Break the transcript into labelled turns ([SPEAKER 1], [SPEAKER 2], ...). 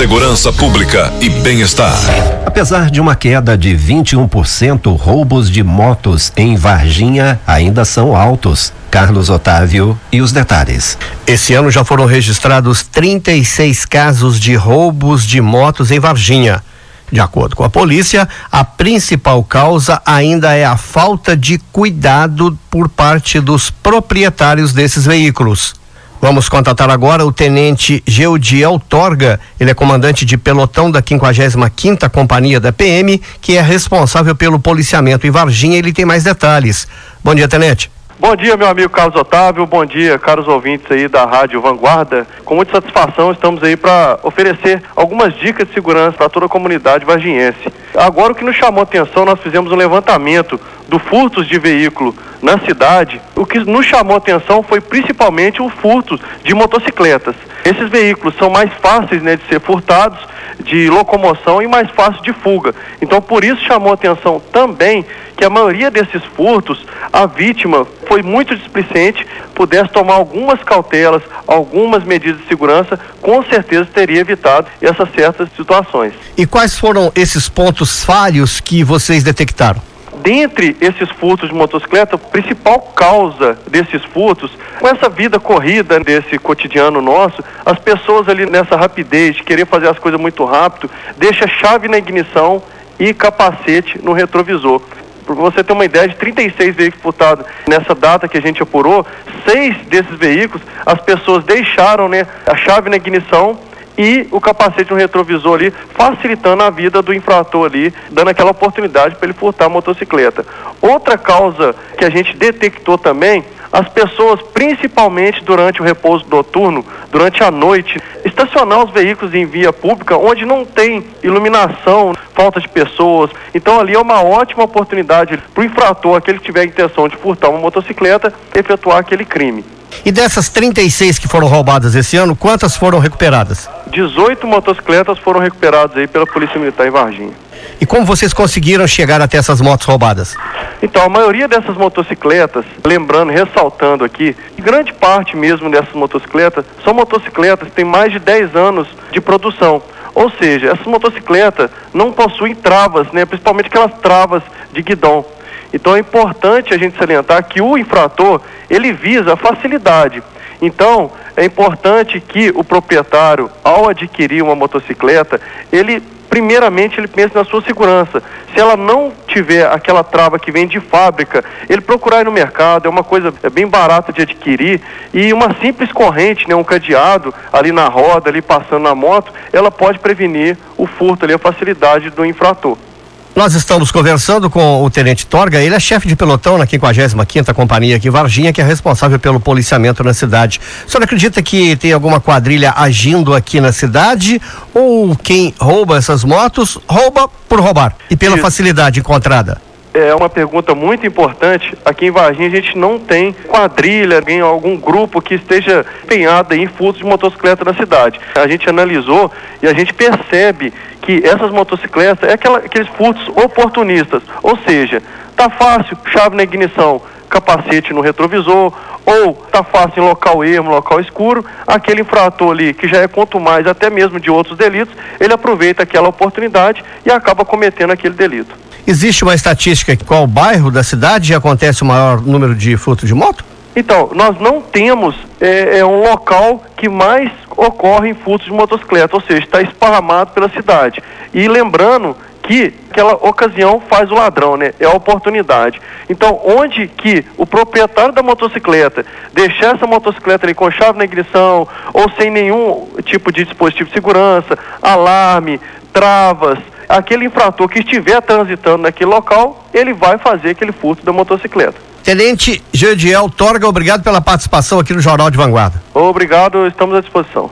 [SPEAKER 1] segurança pública e bem-estar.
[SPEAKER 2] Apesar de uma queda de 21%, roubos de motos em Varginha ainda são altos. Carlos Otávio e os detalhes.
[SPEAKER 3] Esse ano já foram registrados 36 casos de roubos de motos em Varginha. De acordo com a polícia, a principal causa ainda é a falta de cuidado por parte dos proprietários desses veículos. Vamos contatar agora o tenente Geudiel Torga, ele é comandante de pelotão da 55ª Companhia da PM, que é responsável pelo policiamento em Varginha, ele tem mais detalhes. Bom dia, tenente.
[SPEAKER 4] Bom dia, meu amigo Carlos Otávio. Bom dia, caros ouvintes aí da Rádio Vanguarda. Com muita satisfação, estamos aí para oferecer algumas dicas de segurança para toda a comunidade varginhense. Agora, o que nos chamou a atenção, nós fizemos um levantamento do furtos de veículo na cidade. O que nos chamou a atenção foi principalmente o furto de motocicletas. Esses veículos são mais fáceis né, de ser furtados, de locomoção e mais fáceis de fuga. Então, por isso chamou atenção também que a maioria desses furtos, a vítima foi muito displicente, pudesse tomar algumas cautelas, algumas medidas de segurança, com certeza teria evitado essas certas situações.
[SPEAKER 3] E quais foram esses pontos falhos que vocês detectaram?
[SPEAKER 4] Dentre esses furtos de motocicleta, a principal causa desses furtos, com essa vida corrida desse cotidiano nosso, as pessoas ali nessa rapidez de querer fazer as coisas muito rápido, deixa chave na ignição e capacete no retrovisor. Para você ter uma ideia, de 36 veículos furtados nessa data que a gente apurou, seis desses veículos as pessoas deixaram né, a chave na ignição e o capacete no retrovisor ali, facilitando a vida do infrator ali, dando aquela oportunidade para ele furtar a motocicleta. Outra causa que a gente detectou também as pessoas, principalmente durante o repouso noturno, durante a noite, estacionar os veículos em via pública onde não tem iluminação, falta de pessoas. Então ali é uma ótima oportunidade para o infrator, aquele que tiver a intenção de furtar uma motocicleta, efetuar aquele crime.
[SPEAKER 3] E dessas 36 que foram roubadas esse ano, quantas foram recuperadas?
[SPEAKER 4] 18 motocicletas foram recuperadas aí pela Polícia Militar em Varginha.
[SPEAKER 3] E como vocês conseguiram chegar até essas motos roubadas?
[SPEAKER 4] Então, a maioria dessas motocicletas, lembrando, ressaltando aqui, grande parte mesmo dessas motocicletas são motocicletas que têm mais de 10 anos de produção. Ou seja, essas motocicletas não possuem travas, né, principalmente aquelas travas de guidão. Então é importante a gente salientar que o infrator, ele visa a facilidade. Então, é importante que o proprietário, ao adquirir uma motocicleta, ele primeiramente ele pense na sua segurança. Se ela não tiver aquela trava que vem de fábrica, ele procurar ir no mercado, é uma coisa bem barata de adquirir e uma simples corrente, né, um cadeado ali na roda, ali passando na moto, ela pode prevenir o furto ali, a facilidade do infrator.
[SPEAKER 3] Nós estamos conversando com o Tenente Torga, ele é chefe de pelotão na 55ª Companhia aqui Varginha, que é responsável pelo policiamento na cidade. O senhor acredita que tem alguma quadrilha agindo aqui na cidade ou quem rouba essas motos rouba por roubar e pela Isso. facilidade encontrada?
[SPEAKER 4] É uma pergunta muito importante. Aqui em Varginha a gente não tem quadrilha, alguém, algum grupo que esteja empenhado em furtos de motocicleta na cidade. A gente analisou e a gente percebe que essas motocicletas é aquela, aqueles furtos oportunistas, ou seja, tá fácil, chave na ignição, capacete no retrovisor, ou tá fácil em local ermo, local escuro, aquele infrator ali, que já é quanto mais até mesmo de outros delitos, ele aproveita aquela oportunidade e acaba cometendo aquele delito.
[SPEAKER 3] Existe uma estatística qual bairro da cidade acontece o maior número de furtos de moto?
[SPEAKER 4] Então, nós não temos é, é um local que mais ocorre furtos de motocicleta, ou seja, está esparramado pela cidade. E lembrando que aquela ocasião faz o ladrão, né? É a oportunidade. Então, onde que o proprietário da motocicleta deixar essa motocicleta ali com chave na ignição ou sem nenhum tipo de dispositivo de segurança, alarme, travas, aquele infrator que estiver transitando naquele local, ele vai fazer aquele furto da motocicleta.
[SPEAKER 3] Tenente Jediel Torga, obrigado pela participação aqui no Jornal de Vanguarda.
[SPEAKER 4] Obrigado, estamos à disposição.